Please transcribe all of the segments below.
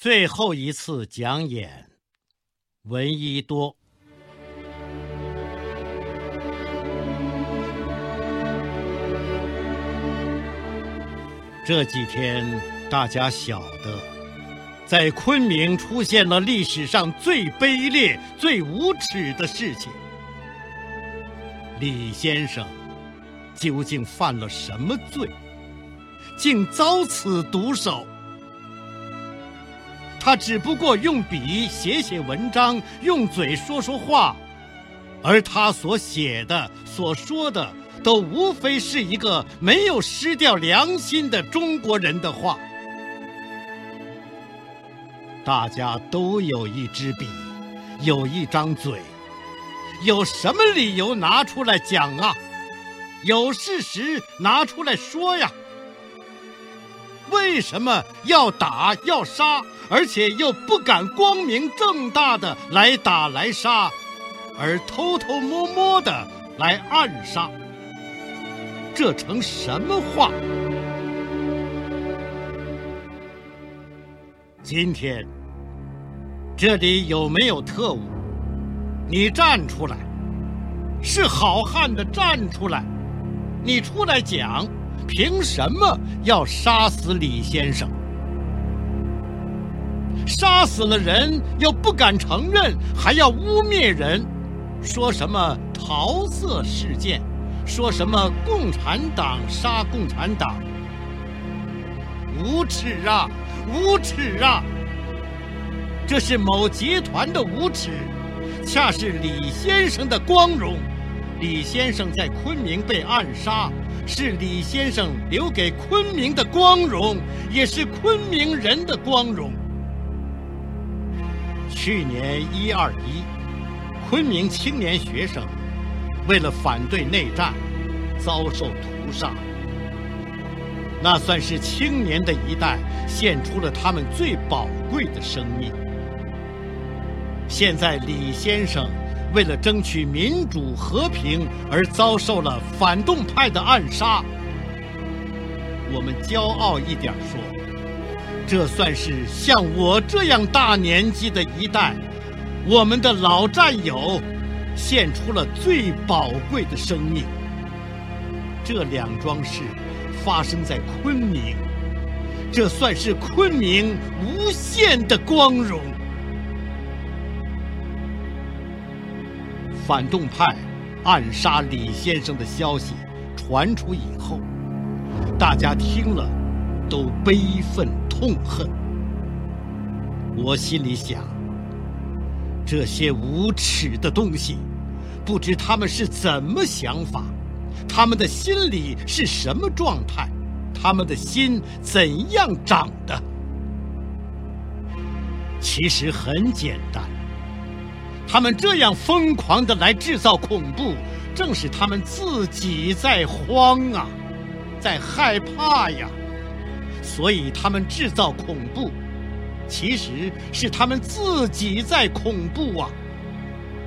最后一次讲演，闻一多。这几天大家晓得，在昆明出现了历史上最卑劣、最无耻的事情。李先生究竟犯了什么罪，竟遭此毒手？他只不过用笔写写文章，用嘴说说话，而他所写的、所说的，都无非是一个没有失掉良心的中国人的话。大家都有一支笔，有一张嘴，有什么理由拿出来讲啊？有事实拿出来说呀？为什么要打要杀？而且又不敢光明正大的来打来杀，而偷偷摸摸的来暗杀，这成什么话？今天这里有没有特务？你站出来，是好汉的站出来，你出来讲，凭什么要杀死李先生？杀死了人又不敢承认，还要污蔑人，说什么桃色事件，说什么共产党杀共产党，无耻啊，无耻啊！这是某集团的无耻，恰是李先生的光荣。李先生在昆明被暗杀，是李先生留给昆明的光荣，也是昆明人的光荣。去年一二一，昆明青年学生为了反对内战，遭受屠杀。那算是青年的一代献出了他们最宝贵的生命。现在李先生为了争取民主和平而遭受了反动派的暗杀。我们骄傲一点说。这算是像我这样大年纪的一代，我们的老战友，献出了最宝贵的生命。这两桩事发生在昆明，这算是昆明无限的光荣。反动派暗杀李先生的消息传出以后，大家听了都悲愤。痛恨，我心里想，这些无耻的东西，不知他们是怎么想法，他们的心里是什么状态，他们的心怎样长的？其实很简单，他们这样疯狂的来制造恐怖，正是他们自己在慌啊，在害怕呀。所以他们制造恐怖，其实是他们自己在恐怖啊！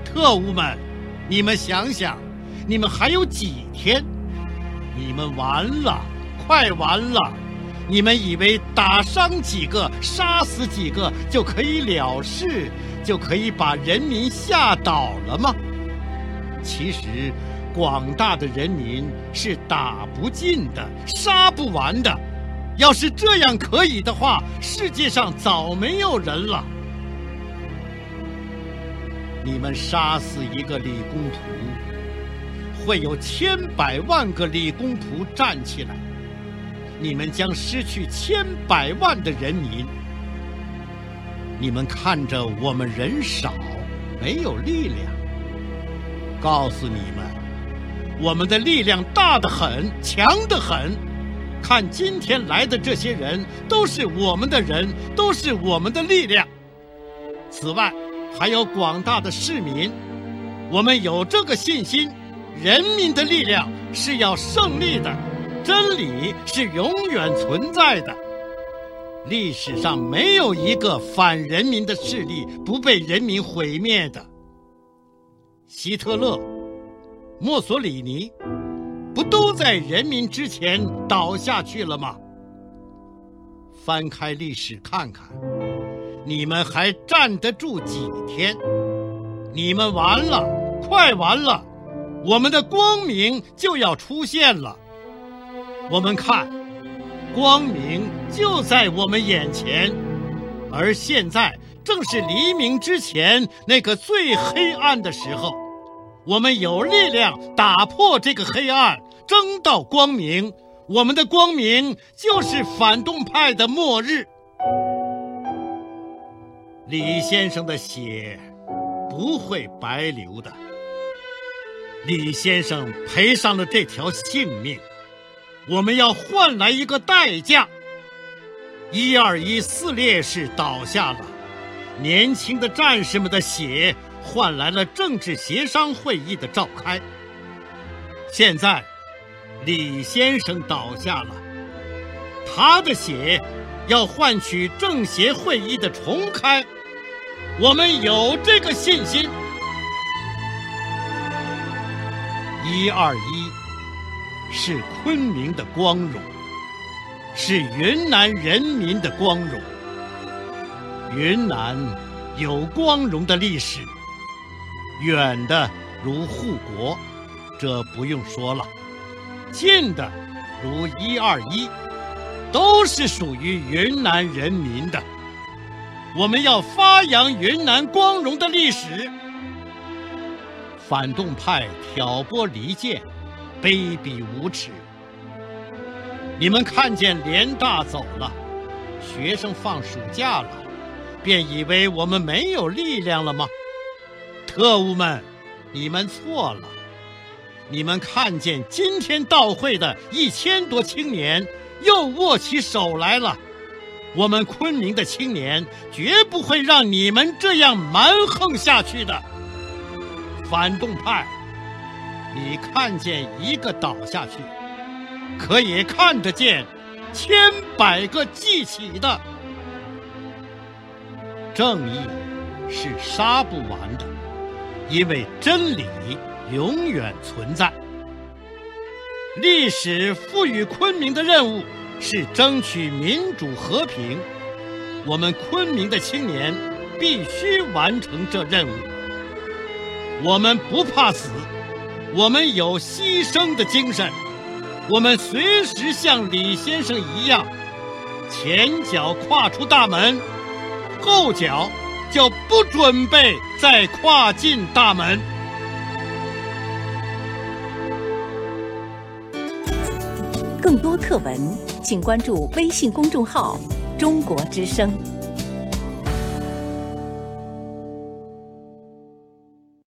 特务们，你们想想，你们还有几天？你们完了，快完了！你们以为打伤几个、杀死几个就可以了事，就可以把人民吓倒了吗？其实，广大的人民是打不尽的，杀不完的。要是这样可以的话，世界上早没有人了。你们杀死一个李公仆，会有千百万个李公仆站起来，你们将失去千百万的人民。你们看着我们人少，没有力量，告诉你们，我们的力量大得很，强得很。看今天来的这些人，都是我们的人，都是我们的力量。此外，还有广大的市民，我们有这个信心：人民的力量是要胜利的，真理是永远存在的。历史上没有一个反人民的势力不被人民毁灭的。希特勒、墨索里尼。不都在人民之前倒下去了吗？翻开历史看看，你们还站得住几天？你们完了，快完了，我们的光明就要出现了。我们看，光明就在我们眼前，而现在正是黎明之前那个最黑暗的时候。我们有力量打破这个黑暗，争到光明。我们的光明就是反动派的末日。李先生的血不会白流的。李先生赔上了这条性命，我们要换来一个代价。一二一四烈士倒下了，年轻的战士们的血。换来了政治协商会议的召开。现在，李先生倒下了，他的血要换取政协会议的重开。我们有这个信心。一二一是昆明的光荣，是云南人民的光荣。云南有光荣的历史。远的如护国，这不用说了；近的如一二一，都是属于云南人民的。我们要发扬云南光荣的历史。反动派挑拨离间，卑鄙无耻。你们看见联大走了，学生放暑假了，便以为我们没有力量了吗？特务们，你们错了！你们看见今天到会的一千多青年又握起手来了。我们昆明的青年绝不会让你们这样蛮横下去的。反动派，你看见一个倒下去，可以看得见千百个记起的。正义是杀不完的。因为真理永远存在。历史赋予昆明的任务是争取民主和平，我们昆明的青年必须完成这任务。我们不怕死，我们有牺牲的精神，我们随时像李先生一样，前脚跨出大门，后脚。就不准备再跨进大门。更多课文，请关注微信公众号“中国之声”。